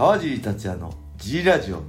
川尻達也の G ラジオ。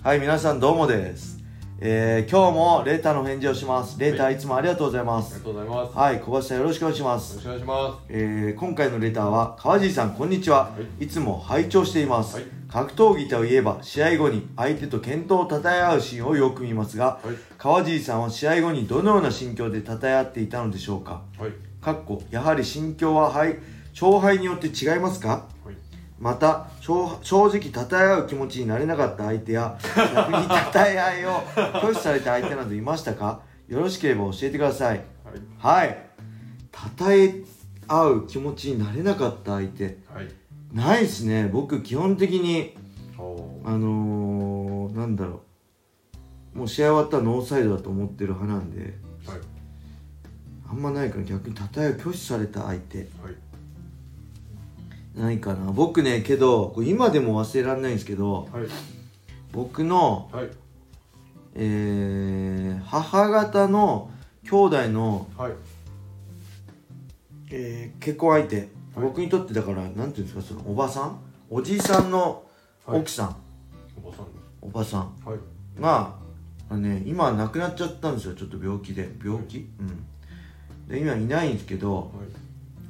はい皆さんどうもです。えー、今日もレーターの返事をします。レーターい。つもありがとうございます。ありがとうございます。はい小橋さんよろしくお願いしまよす。ろしくお願いしまえー今回のレターは川尻さんこんにちは、、はい。つも拝聴しています、はい。格闘技といえば試合後に相手と健闘を称え合うシーンをよく見ますが、す。はい。川尻さんは試合後にどのような心境で称え合っていたのでしょうか。はい。かっこやはり心境は、はい、勝敗によって違いますか？はい。また正正直称え合う気持ちになれなかった相手や逆に称え合いを拒否された相手などいましたか？よろしければ教えてくださいはい。はい称え合う気持ちになれなかった相手はい。ないっすね僕基本的にあのー、なんだろうもう試合終わったらノーサイドだと思ってる派なんではい。あんまないから逆に称えを拒否された相手はい。ないかな僕ねけど今でも忘れられないんですけどはい。僕のはい。えー、母方の兄弟の、はい。えー結婚相手、はい僕にとってだからなんていうんですかそのおばさん？おじいさんのはい奥さん、おばさんでおばさんす。はい。が、あのね、今は亡くなっちゃったんですよちょっと病気で病気、うんで今いないんですけどはい。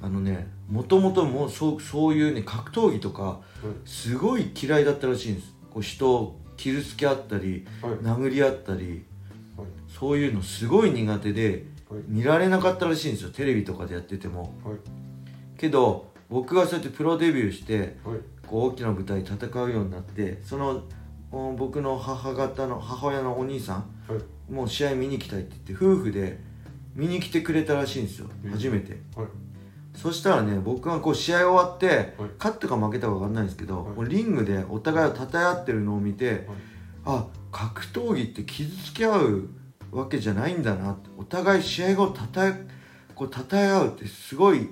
あのねもともともうそうそういうね格闘技とかはい。すごい嫌いだったらしいんですこう人を傷つけ合ったりはい。殴り合ったりはい。そういうのすごい苦手ではい。見られなかったらしいんですよテレビとかでやっててもはい。けど僕がそうやってプロデビューしてはい。こう大きな舞台で戦うようになってそのお僕の母方の母親のお兄さんはい。もう試合見に来たいって言って夫婦で見に来てくれたらしいんですようん初めてはい。そしたらね僕がこう試合終わってはい。勝ったか負けたか分かんないんですけどはい。リングでお互いを称え合ってるのを見てはい。あ格闘技って傷つけ合うわけじゃないんだなお互い試合後たたえこう称え合うってすごい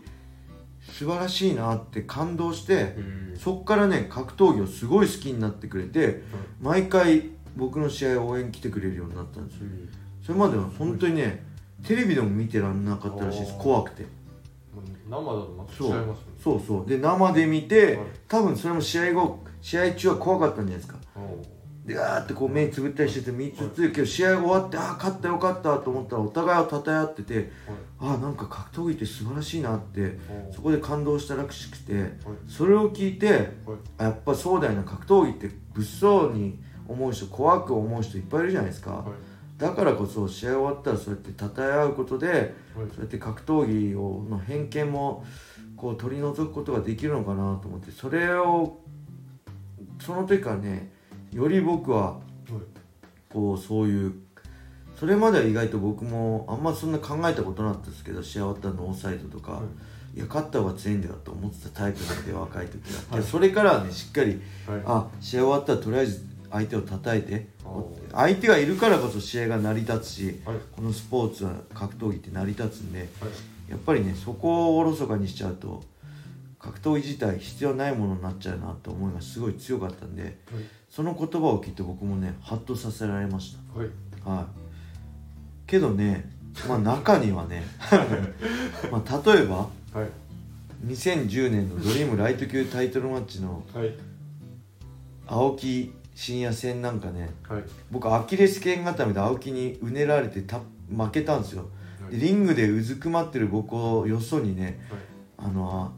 素晴らしいなって感動してえーそっからね格闘技をすごい好きになってくれて毎回僕の試合応援来てくれるようになったんですよ。うん。それまでは本当にねテレビでも見てらんなかったらしいです。怖くて生だとまた違いますね。そうそうで生で見てはい多分それも試合後試合中は怖かったんじゃないですかでガーってこう目つぶったりしてて見つつけど試合終わってああ勝ったよかったと思ったらお互いを称え合っててはい。ああなんか格闘技って素晴らしいなってそこで感動したらしくてはい。それを聞いてはい。あやっぱそうだよな格闘技って物騒に思う人怖く思う人いっぱいいるじゃないですか、はい。だからこそ試合終わったらそうやって称え合うことではい。そうやって格闘技をの偏見もこう取り除くことができるのかなと思ってそれをその時からねより僕はこうそういうそれまでは意外と僕もあんまそんな考えたことなかったですけど試合終わったらノーサイドとか、、はいや勝った方が強いんだよと思ってたタイプなんで若い時は、はいでそれからはねしっかりはい。あ試合終わったらとりあえず相手を叩いて相手がいるからこそ試合が成り立つしはい。このスポーツは格闘技って成り立つんではい。やっぱりねそこをおろそかにしちゃうと格闘技自体必要ないものになっちゃうなと思いがすごい強かったんではい。その言葉を聞いて僕もねハッとさせられましはい。たはいけどねまあ中にはね まあ例えばはい。2010年のドリームライト級タイトルマッチのはい。青木真也戦なんかねはい。僕アキレス腱固めで青木にうねられてた負けたんですよ。でリングでうずくまってる僕をよそにねあの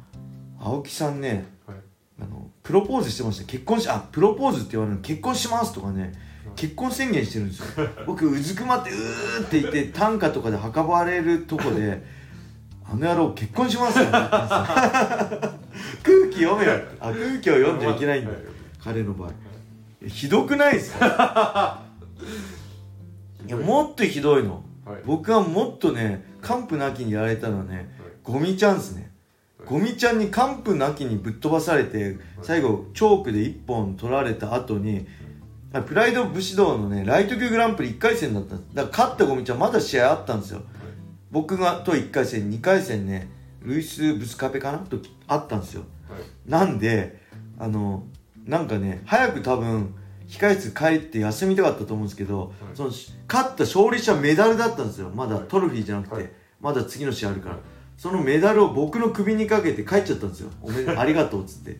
あ青木さんねはい。あのプロポーズしてました。結婚しあプロポーズって言われるの。結婚しますとかね結婚宣言してるんですよ。僕うずくまってうーって言って短歌とかで運ばれるとこで あの野郎結婚しますよ。空気読めよ。あ空気を読んじゃいけないんだはい。彼の場合ひどくないですか？いやもっとひどいの。はい。僕はもっとね完膚なきにやられたのはねゴミちゃんっすね。ゴミちゃんに完膚なきにぶっ飛ばされて最後チョークで1本取られた後にあプライド武士道のねライト級グランプリ1回戦だっただから勝ったゴミちゃんまだ試合あったんですよ。僕がと1回戦2回戦ねルイス・ブスカペかな？とあったんですよ。はい。なんであのなんかね早く多分控室帰って休みたかったと思うんですけど、い。その勝った勝利者メダルだったんですよ。まだはい。トロフィーじゃなくて、はい。まだ次の試合あるから、はいそのメダルを僕の首にかけて帰っちゃったんですよ。おめでありがとうっつって。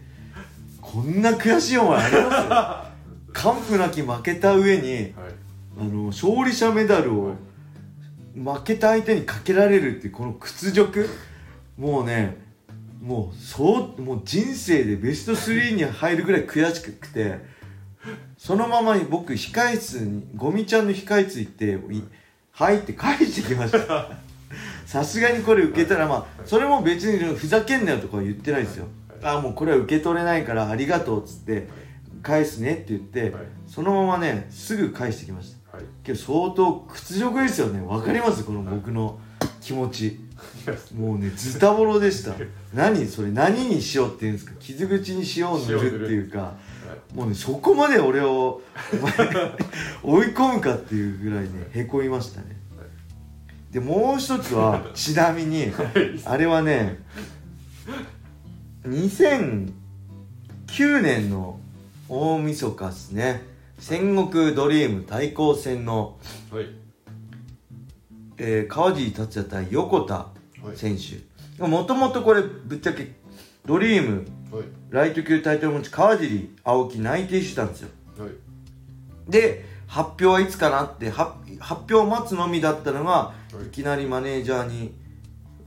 こ こんな悔しい思いあります？完膚なき負けた上にはい。あの勝利者メダルを負けた相手にかけられるっていうこの屈辱。もうねもうそうもう人生でベスト3に入るぐらい悔しくてそのままに僕控室にゴミちゃんの控室行ってい入って返してきました。さすがにこれ受けたらまあそれも別にふざけんなよとかは言ってないですよ。あもうこれは受け取れないからありがとうっつって返すねって言ってはい。そのままねすぐ返してきました。はい。けど相当屈辱ですよね。わかります？この僕の気持ちもうねズタボロでした。何それ何にしようっていうんですか。傷口に塩を塗るっていうか。もうねそこまで俺を追い込むかっていうぐらいねへこみましたね。でもう一つはちなみにあれはね2009年の大晦日っすね。戦国ドリーム対抗戦の、はい。えー川尻達也対横田。はい選手。もともとこれぶっちゃけドリームはい。ライト級タイトル持ち川尻青木内定してたんですよ。はい。で発表はいつかなっては発表を待つのみだったのが、はい。い、きなりマネージャーに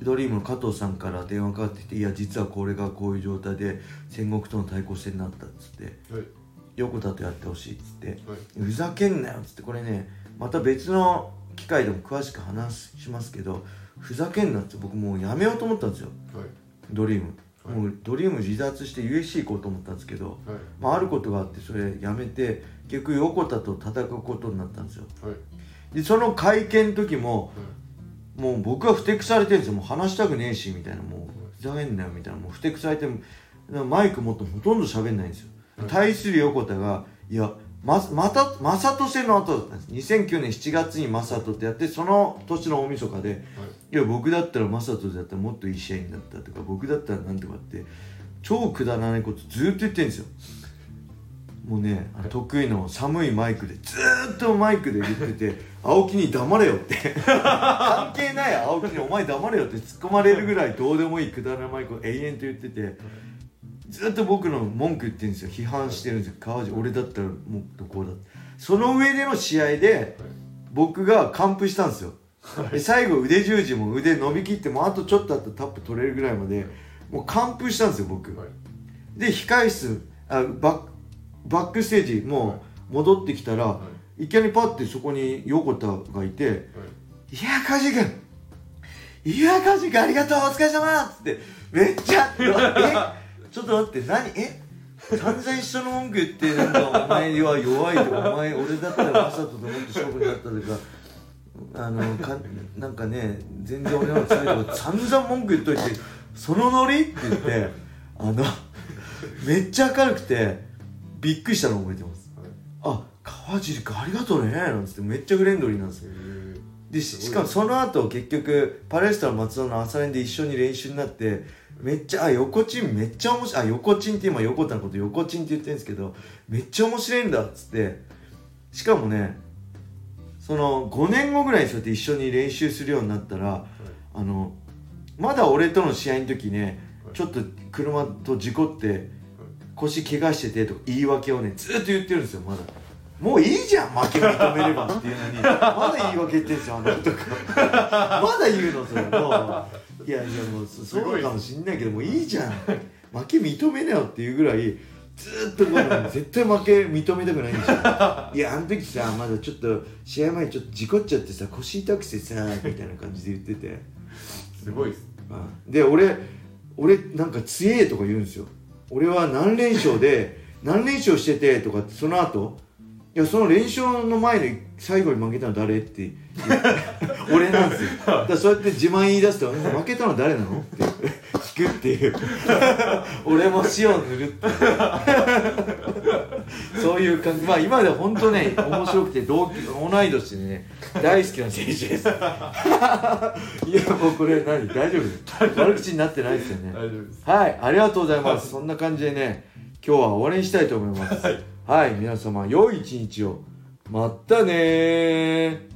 ドリームの加藤さんから電話かかってきて「いや実はこれがこういう状態で戦国との対抗戦になった」っつってはい「横田とやってほしい」っつってはい。ふざけんなよっつってこれねまた別の機会でも詳しく話しますけどふざけんなって僕もうやめようと思ったんですよ。はい。ドリーム、はい。もうドリーム離脱して USC 行こうと思ったんですけど、はい。まあ、あることがあってそれやめて結局横田と戦うことになったんですよ。はい。でその会見の時ももう僕はふてくされてるんですよ。もう話したくねえしみたいな。もうふざけんなよみたいな。もうふてくされてマイク持ってほとんど喋んないんですよ、はい。対する横田がいやままた正人戦の後だったんです。2009年7月に正人ってやってその年の大晦日でい。や僕だったら正人だったらもっといい試合になったとか僕だったらなんとかって超くだらないことずーっと言ってるんですよ。もうねあの得意の寒いマイクでずーっとマイクで言ってて 青木に黙れよって。関係ない青木に。お前黙れよって突っ込まれるぐらいどうでもいいくだらないマイクを永遠と言っててずっと僕の文句言ってるんですよ。批判してるんですよ。川尻俺だったらもっとこうだその上での試合で僕が完封したんですよ。で最後腕十字も腕伸びきってもうあとちょっとあったらタップ取れるぐらいまでもう完封したんですよ僕。はい。で控室あバックバックステージもう戻ってきたら、い。きなりパッてそこに横田がいてはい「いや梶君いや梶君ありがとうお疲れ様っつってめっちゃ「えちょっと待って何？え？散々一緒の文句言ってなんかお前は弱いとかお前俺だったら正人ともっと勝負になったとか。あのかなんかね全然俺の方が強いとか散々文句言っといてそのノリって言ってあのめっちゃ明るくてびっくりしたのを覚えてます。あ川尻君ありがとうねなんつってめっちゃフレンドリーなんですよでししかもその後結局パレスタの松尾の朝練で一緒に練習になってめっちゃあ横チンめっちゃ面白いあ横チンって今横田のこと横チンって言ってるんですけどめっちゃ面白いんだっつってしかもねその5年後ぐらいにそうやって一緒に練習するようになったらあのまだ俺との試合の時ねちょっと車と事故って腰怪我しててとか言い訳をねずっと言ってるんですよまだもういいじゃん負け認めればっていうのに。まだ言い訳言ってんですよあの人まだ言うのそれもういやいやもうそうかもしんないけどもういいじゃん。負け認めなよっていうぐらいずっとこう絶対負け認めたくないんですよいやあの時さまだちょっと試合前ちょっと事故っちゃってさ腰痛くてさみたいな感じで言ってて。すごいですうんで俺俺なんか強えとか言うんですよ。俺は何連勝で何連勝しててとかってその後いやその連勝の前に最後に負けたの誰って言って俺なんですよ。だからそうやって自慢言い出すと負けたの誰なの？って聞くっていう。俺も塩を塗るっていう。そういう感じ。まあ今では本当ね面白くて同期同い年でね大好きな選手です。いやもうこれ何？大丈夫？悪口になってないですよね。大丈夫です。はいありがとうございます。そんな感じでね今日は終わりにしたいと思います。はい、はい皆様良い一日を。またねー。